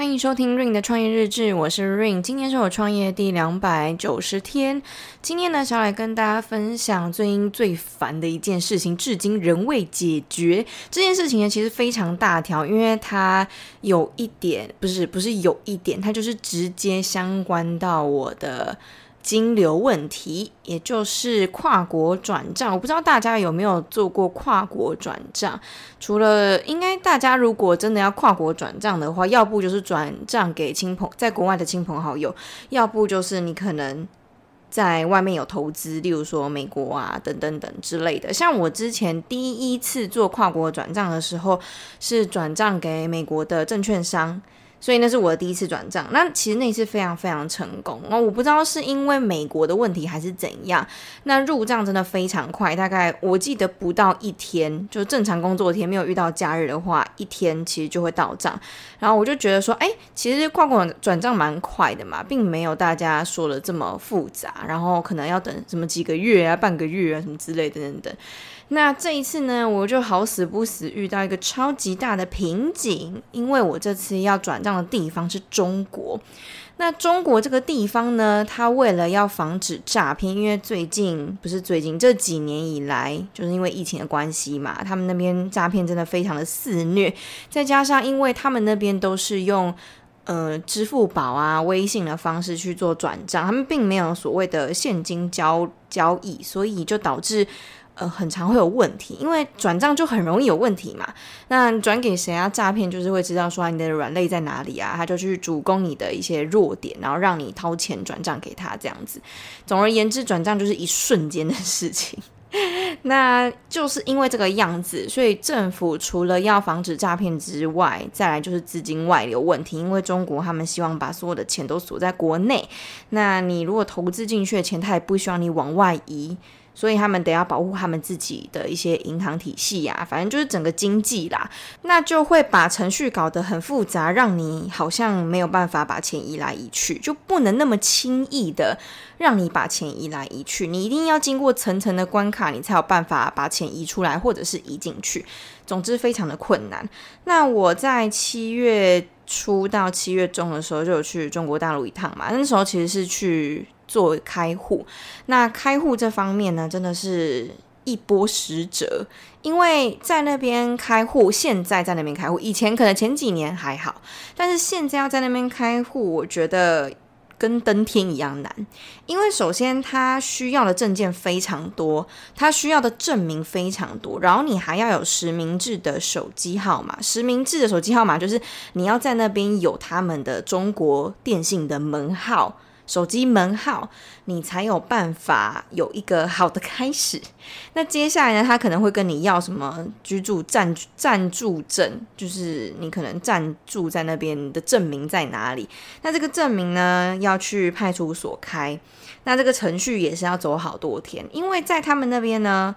欢迎收听 Rain 的创业日志，我是 Rain 今天是我创业第两百九十天。今天呢，想来跟大家分享最近最烦的一件事情，至今仍未解决。这件事情呢，其实非常大条，因为它有一点，不是不是有一点，它就是直接相关到我的。金流问题，也就是跨国转账，我不知道大家有没有做过跨国转账。除了应该大家如果真的要跨国转账的话，要不就是转账给亲朋在国外的亲朋好友，要不就是你可能在外面有投资，例如说美国啊等等等之类的。像我之前第一次做跨国转账的时候，是转账给美国的证券商。所以那是我的第一次转账，那其实那次非常非常成功。那我不知道是因为美国的问题还是怎样，那入账真的非常快，大概我记得不到一天，就正常工作天没有遇到假日的话，一天其实就会到账。然后我就觉得说，哎，其实跨国转账蛮快的嘛，并没有大家说的这么复杂，然后可能要等什么几个月啊、半个月啊什么之类的等等。那这一次呢，我就好死不死遇到一个超级大的瓶颈，因为我这次要转账的地方是中国。那中国这个地方呢，它为了要防止诈骗，因为最近不是最近这几年以来，就是因为疫情的关系嘛，他们那边诈骗真的非常的肆虐，再加上因为他们那边都是用呃支付宝啊、微信的方式去做转账，他们并没有所谓的现金交交易，所以就导致。呃，很常会有问题，因为转账就很容易有问题嘛。那转给谁啊？诈骗就是会知道说你的软肋在哪里啊，他就去主攻你的一些弱点，然后让你掏钱转账给他这样子。总而言之，转账就是一瞬间的事情。那就是因为这个样子，所以政府除了要防止诈骗之外，再来就是资金外流问题。因为中国他们希望把所有的钱都锁在国内，那你如果投资进去的钱，他也不希望你往外移。所以他们得要保护他们自己的一些银行体系呀，反正就是整个经济啦，那就会把程序搞得很复杂，让你好像没有办法把钱移来移去，就不能那么轻易的让你把钱移来移去，你一定要经过层层的关卡，你才有办法把钱移出来或者是移进去。总之非常的困难。那我在七月初到七月中的时候就有去中国大陆一趟嘛，那时候其实是去。做开户，那开户这方面呢，真的是一波十折，因为在那边开户，现在在那边开户，以前可能前几年还好，但是现在要在那边开户，我觉得跟登天一样难，因为首先他需要的证件非常多，他需要的证明非常多，然后你还要有实名制的手机号码，实名制的手机号码就是你要在那边有他们的中国电信的门号。手机门号，你才有办法有一个好的开始。那接下来呢，他可能会跟你要什么居住暂暂住证，就是你可能暂住在那边的证明在哪里。那这个证明呢，要去派出所开。那这个程序也是要走好多天，因为在他们那边呢，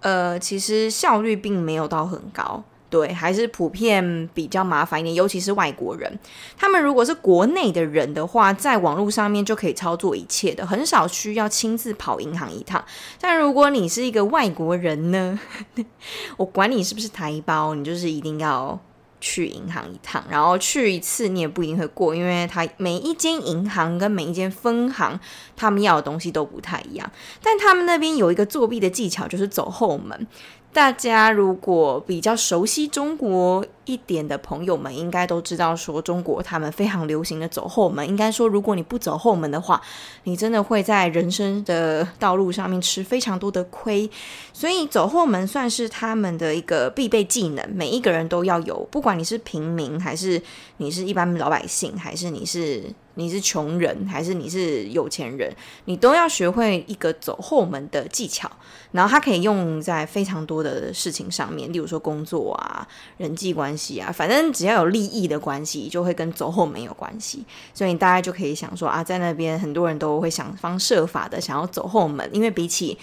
呃，其实效率并没有到很高。对，还是普遍比较麻烦一点，尤其是外国人。他们如果是国内的人的话，在网络上面就可以操作一切的，很少需要亲自跑银行一趟。但如果你是一个外国人呢，我管你是不是台胞，你就是一定要去银行一趟。然后去一次你也不一定会过，因为他每一间银行跟每一间分行，他们要的东西都不太一样。但他们那边有一个作弊的技巧，就是走后门。大家如果比较熟悉中国一点的朋友们，应该都知道说中国他们非常流行的走后门。应该说，如果你不走后门的话，你真的会在人生的道路上面吃非常多的亏。所以走后门算是他们的一个必备技能，每一个人都要有，不管你是平民，还是你是一般老百姓，还是你是。你是穷人还是你是有钱人，你都要学会一个走后门的技巧，然后它可以用在非常多的事情上面，例如说工作啊、人际关系啊，反正只要有利益的关系，就会跟走后门有关系。所以大概就可以想说啊，在那边很多人都会想方设法的想要走后门，因为比起。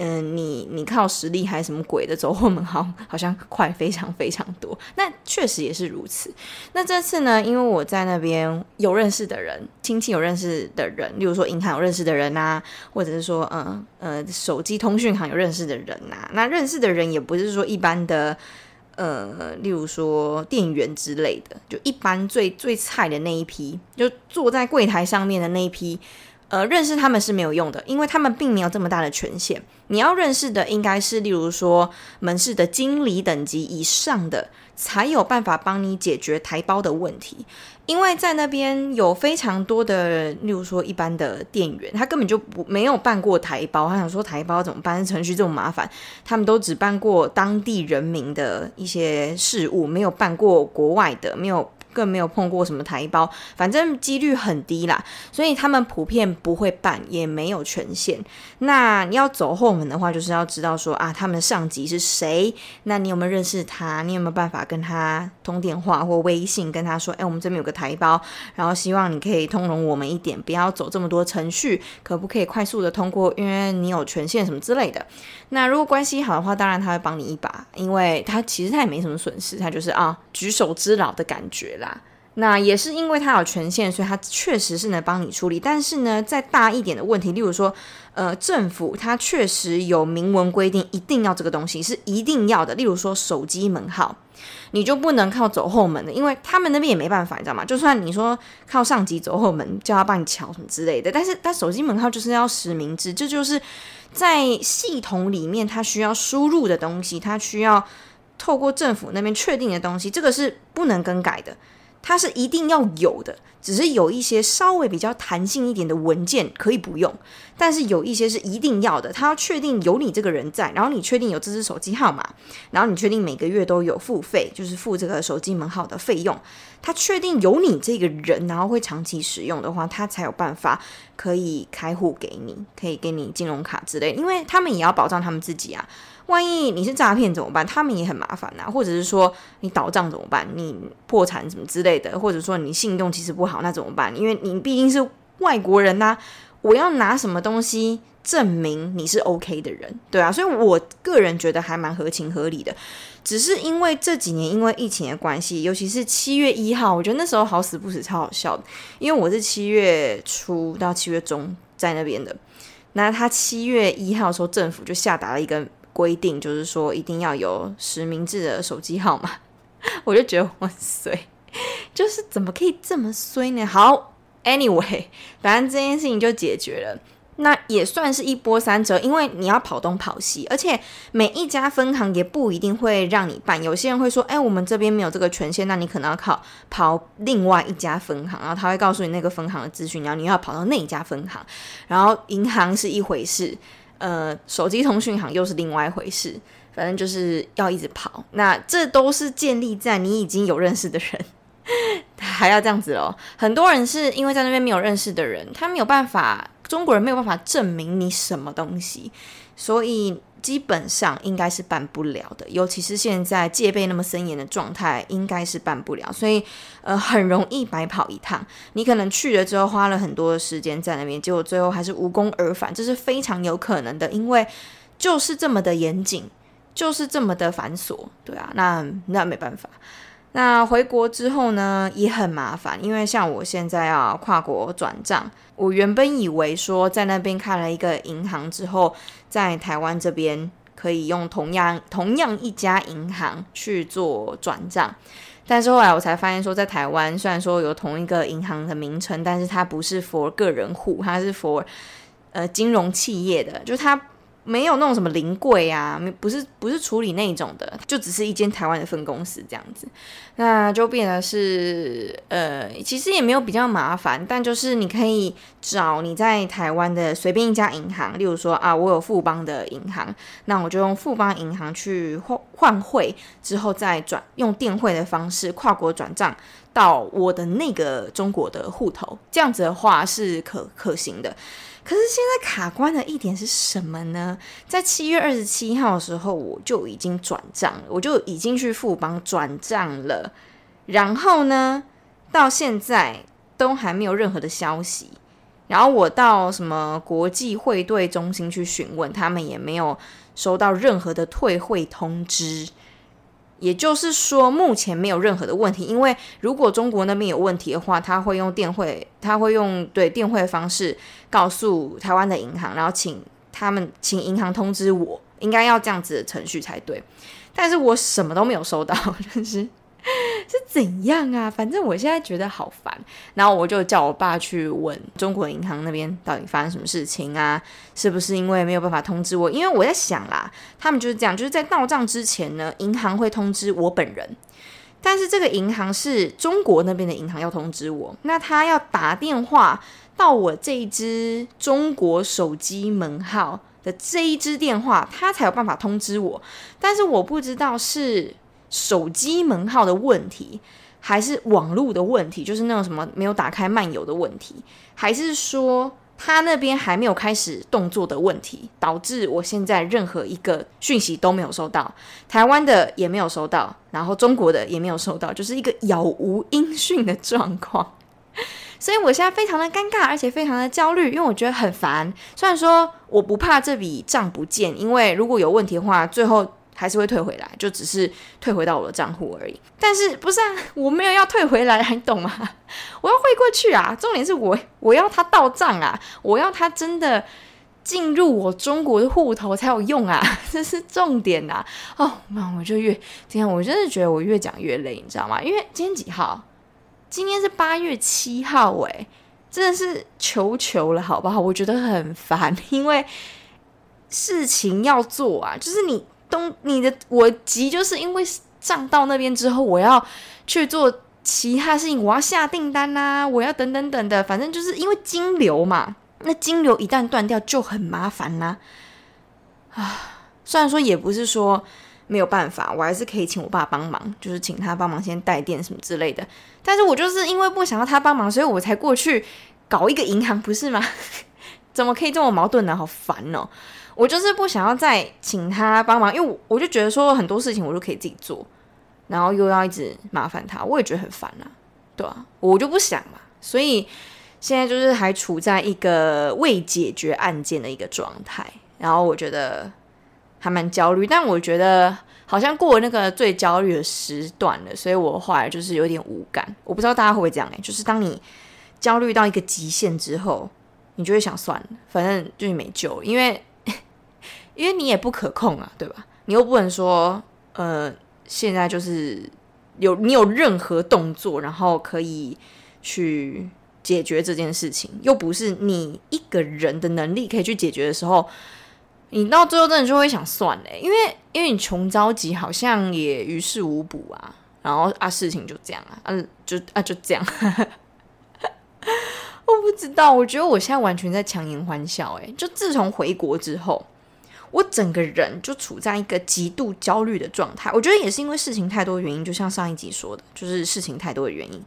嗯，你你靠实力还是什么鬼的走后门，好好像快非常非常多。那确实也是如此。那这次呢，因为我在那边有认识的人，亲戚有认识的人，例如说银行有认识的人呐、啊，或者是说嗯呃手机通讯行有认识的人呐、啊。那认识的人也不是说一般的呃，例如说店员之类的，就一般最最菜的那一批，就坐在柜台上面的那一批。呃，认识他们是没有用的，因为他们并没有这么大的权限。你要认识的应该是，例如说门市的经理等级以上的，才有办法帮你解决台胞的问题。因为在那边有非常多的，例如说一般的店员，他根本就不没有办过台胞，他想说台胞怎么办？程序这么麻烦，他们都只办过当地人民的一些事务，没有办过国外的，没有。更没有碰过什么台胞，反正几率很低啦，所以他们普遍不会办，也没有权限。那要走后门的话，就是要知道说啊，他们的上级是谁？那你有没有认识他？你有没有办法跟他通电话或微信，跟他说，哎，我们这边有个台胞，然后希望你可以通融我们一点，不要走这么多程序，可不可以快速的通过？因为你有权限什么之类的。那如果关系好的话，当然他会帮你一把，因为他其实他也没什么损失，他就是啊举手之劳的感觉啦。那也是因为他有权限，所以他确实是能帮你处理。但是呢，再大一点的问题，例如说，呃，政府它确实有明文规定，一定要这个东西是一定要的。例如说，手机门号，你就不能靠走后门的，因为他们那边也没办法，你知道吗？就算你说靠上级走后门，叫他帮你乔什么之类的，但是他手机门号就是要实名制，这就是在系统里面他需要输入的东西，他需要透过政府那边确定的东西，这个是不能更改的。它是一定要有的，只是有一些稍微比较弹性一点的文件可以不用，但是有一些是一定要的。他要确定有你这个人在，然后你确定有这只手机号码，然后你确定每个月都有付费，就是付这个手机门号的费用。他确定有你这个人，然后会长期使用的话，他才有办法可以开户给你，可以给你金融卡之类，因为他们也要保障他们自己啊。万一你是诈骗怎么办？他们也很麻烦呐、啊。或者是说你倒账怎么办？你破产什么之类的，或者说你信用其实不好，那怎么办？因为你毕竟是外国人呐、我要拿什么东西证明你是 OK 的人？对啊，所以我个人觉得还蛮合情合理的。只是因为这几年因为疫情的关系，尤其是七月一号，我觉得那时候好死不死超好笑的，因为我是七月初到七月中在那边的。那他七月一号的时候，政府就下达了一个。规定就是说一定要有实名制的手机号码，我就觉得我衰，就是怎么可以这么衰呢？好，anyway，反正这件事情就解决了，那也算是一波三折，因为你要跑东跑西，而且每一家分行也不一定会让你办。有些人会说，哎，我们这边没有这个权限，那你可能要靠跑另外一家分行，然后他会告诉你那个分行的资讯，然后你要跑到那一家分行，然后银行是一回事。呃，手机通讯行又是另外一回事，反正就是要一直跑。那这都是建立在你已经有认识的人，还要这样子哦。很多人是因为在那边没有认识的人，他没有办法，中国人没有办法证明你什么东西，所以。基本上应该是办不了的，尤其是现在戒备那么森严的状态，应该是办不了。所以，呃，很容易白跑一趟。你可能去了之后花了很多的时间在那边，结果最后还是无功而返，这是非常有可能的，因为就是这么的严谨，就是这么的繁琐，对啊，那那没办法。那回国之后呢，也很麻烦，因为像我现在要跨国转账，我原本以为说在那边开了一个银行之后，在台湾这边可以用同样同样一家银行去做转账，但是后来我才发现说，在台湾虽然说有同一个银行的名称，但是它不是 for 个人户，它是 for 呃金融企业的，就是它。没有那种什么临柜啊，不是不是处理那种的，就只是一间台湾的分公司这样子，那就变得是呃，其实也没有比较麻烦，但就是你可以找你在台湾的随便一家银行，例如说啊，我有富邦的银行，那我就用富邦银行去换换汇，之后再转用电汇的方式跨国转账到我的那个中国的户头，这样子的话是可可行的。可是现在卡关的一点是什么呢？在七月二十七号的时候，我就已经转账了，我就已经去富邦转账了。然后呢，到现在都还没有任何的消息。然后我到什么国际汇兑中心去询问，他们也没有收到任何的退汇通知。也就是说，目前没有任何的问题。因为如果中国那边有问题的话，他会用电汇，他会用对电汇的方式告诉台湾的银行，然后请他们请银行通知我，应该要这样子的程序才对。但是我什么都没有收到，就是是怎样啊？反正我现在觉得好烦，然后我就叫我爸去问中国银行那边到底发生什么事情啊？是不是因为没有办法通知我？因为我在想啦，他们就是这样，就是在到账之前呢，银行会通知我本人。但是这个银行是中国那边的银行要通知我，那他要打电话到我这一支中国手机门号的这一支电话，他才有办法通知我。但是我不知道是手机门号的问题，还是网络的问题，就是那种什么没有打开漫游的问题，还是说，他那边还没有开始动作的问题，导致我现在任何一个讯息都没有收到，台湾的也没有收到，然后中国的也没有收到，就是一个杳无音讯的状况。所以我现在非常的尴尬，而且非常的焦虑，因为我觉得很烦。虽然说我不怕这笔账不见，因为如果有问题的话，最后。还是会退回来，就只是退回到我的账户而已。但是不是啊？我没有要退回来，你懂吗？我要汇过去啊！重点是我我要它到账啊！我要它真的进入我中国的户头才有用啊！这是重点啊！哦，那我就越今天我真的觉得我越讲越累，你知道吗？因为今天几号？今天是八月七号，诶，真的是求求了，好不好？我觉得很烦，因为事情要做啊，就是你。东，你的我急，就是因为账到那边之后，我要去做其他事情，我要下订单呐、我要等等等的，反正就是因为金流嘛，那金流一旦断掉就很麻烦啦。啊，虽然说也不是说没有办法，我还是可以请我爸帮忙，就是请他帮忙先带电什么之类的。但是我就是因为不想要他帮忙，所以我才过去搞一个银行，不是吗？怎么可以这么矛盾呢？好烦哦。我就是不想要再请他帮忙，因为我我就觉得说很多事情我就可以自己做，然后又要一直麻烦他，我也觉得很烦啊，对啊，我就不想嘛，所以现在就是还处在一个未解决案件的一个状态，然后我觉得还蛮焦虑，但我觉得好像过了那个最焦虑的时段了，所以我后来就是有点无感，我不知道大家会不会这样欸，就是当你焦虑到一个极限之后，你就会想算了，反正就是没救，因为。因为你也不可控啊，对吧？你又不能说，呃，现在就是有你有任何动作，然后可以去解决这件事情，又不是你一个人的能力可以去解决的时候，你到最后真的就会想算了，因为因为你穷着急，好像也于事无补啊，然后啊，事情就这样啊，啊，就啊就这样，我不知道，我觉得我现在完全在强颜欢笑，诶，就自从回国之后。我整个人就处在一个极度焦虑的状态，我觉得也是因为事情太多原因，就像上一集说的，就是事情太多的原因，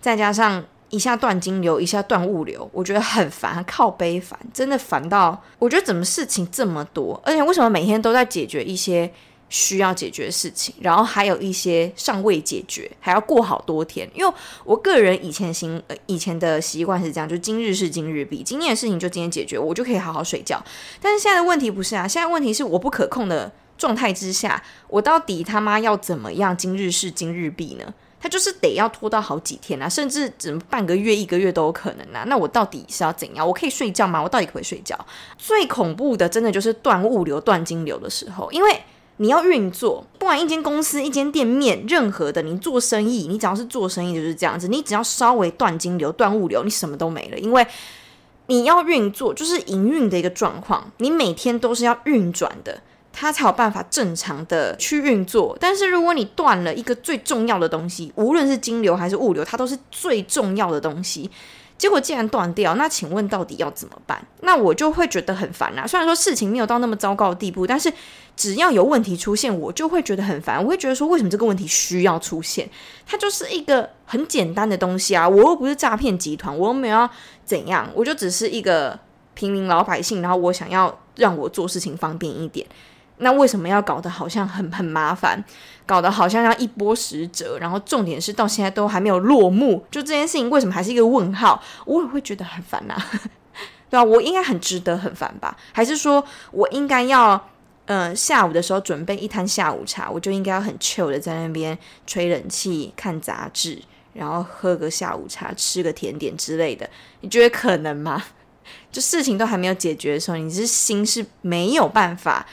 再加上一下断金流，一下断物流，我觉得很烦，靠背烦，真的烦到我觉得怎么事情这么多，而且为什么每天都在解决一些。需要解决的事情，然后还有一些尚未解决，还要过好多天。因为我个人以前行呃以前的习惯是这样，就今日事今日毕，今天的事情就今天解决，我就可以好好睡觉。但是现在的问题不是啊，现在问题是我不可控的状态之下，我到底他妈要怎么样今日事今日毕呢？他就是得要拖到好几天啊，甚至只能半个月一个月都有可能啊。那我到底是要怎样？我可以睡觉吗？我到底可以睡觉？最恐怖的，真的就是断物流、断金流的时候，因为。你要运作，不管一间公司、一间店面，任何的，你做生意，你只要是做生意就是这样子。你只要稍微断金流、断物流，你什么都没了。因为你要运作，就是营运的一个状况，你每天都是要运转的，它才有办法正常的去运作。但是如果你断了一个最重要的东西，无论是金流还是物流，它都是最重要的东西。结果既然断掉，那请问到底要怎么办？那我就会觉得很烦啊。虽然说事情没有到那么糟糕的地步，但是只要有问题出现，我就会觉得很烦。我会觉得说，为什么这个问题需要出现？它就是一个很简单的东西啊，我又不是诈骗集团，我又没有要怎样，我就只是一个平民老百姓，然后我想要让我做事情方便一点。那为什么要搞得好像很很麻烦，搞得好像要一波十折？然后重点是到现在都还没有落幕，就这件事情为什么还是一个问号？我也会觉得很烦呐、啊，对吧、啊？我应该很值得很烦吧？还是说我应该要，呃，下午的时候准备一摊下午茶，我就应该要很 chill 的在那边吹冷气、看杂志，然后喝个下午茶、吃个甜点之类的？你觉得可能吗？就事情都还没有解决的时候，你这心是没有办法。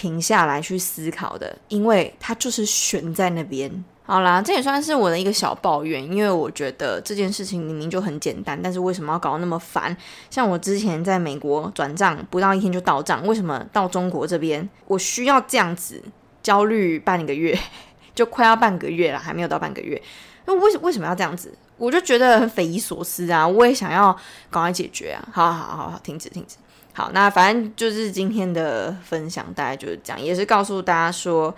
停下来去思考的，因为它就是悬在那边。好啦，这也算是我的一个小抱怨，因为我觉得这件事情明明就很简单，但是为什么要搞那么烦？像我之前在美国转账，不到一天就到账，为什么到中国这边我需要这样子焦虑半个月，就快要半个月了，还没有到半个月？那为什为什么要这样子？我就觉得很匪夷所思啊！我也想要赶快解决啊！好好好好，停止停止。好，那反正就是今天的分享，大概就是这样，也是告诉大家说。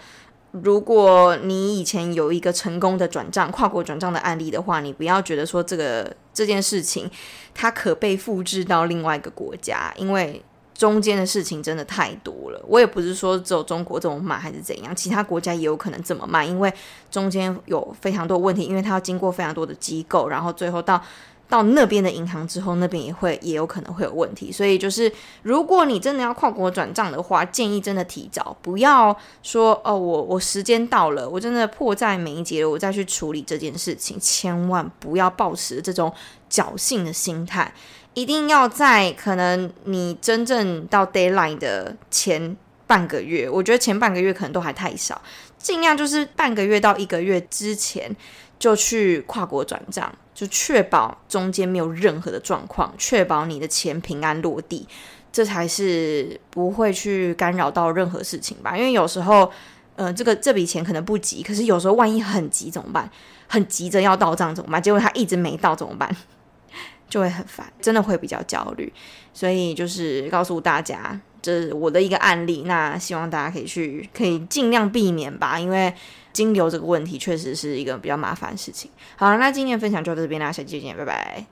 如果你以前有一个成功的转账、跨国转账的案例的话，你不要觉得说这个这件事情它可被复制到另外一个国家，因为中间的事情真的太多了。我也不是说只有中国这么慢还是怎样，其他国家也有可能这么慢，因为中间有非常多问题，因为它要经过非常多的机构，然后最后到。到那边的银行之后，那边也会也有可能会有问题，所以就是如果你真的要跨国转账的话，建议真的提早，不要说哦，我我时间到了，我真的迫在眉睫，我再去处理这件事情，千万不要抱持这种侥幸的心态，一定要在可能你真正到 deadline 的前半个月，我觉得前半个月可能都还太少，尽量就是半个月到一个月之前就去跨国转账。就确保中间没有任何的状况，确保你的钱平安落地，这才是不会去干扰到任何事情吧。因为有时候，呃，这个这笔钱可能不急，可是有时候万一很急怎么办？很急着要到账怎么办？结果他一直没到怎么办？就会很烦，真的会比较焦虑。所以就是告诉大家，这是我的一个案例。那希望大家可以去，可以尽量避免吧，因为。金流这个问题确实是一个比较麻烦的事情。好了，那今天的分享就到这边啦，下期见，拜拜。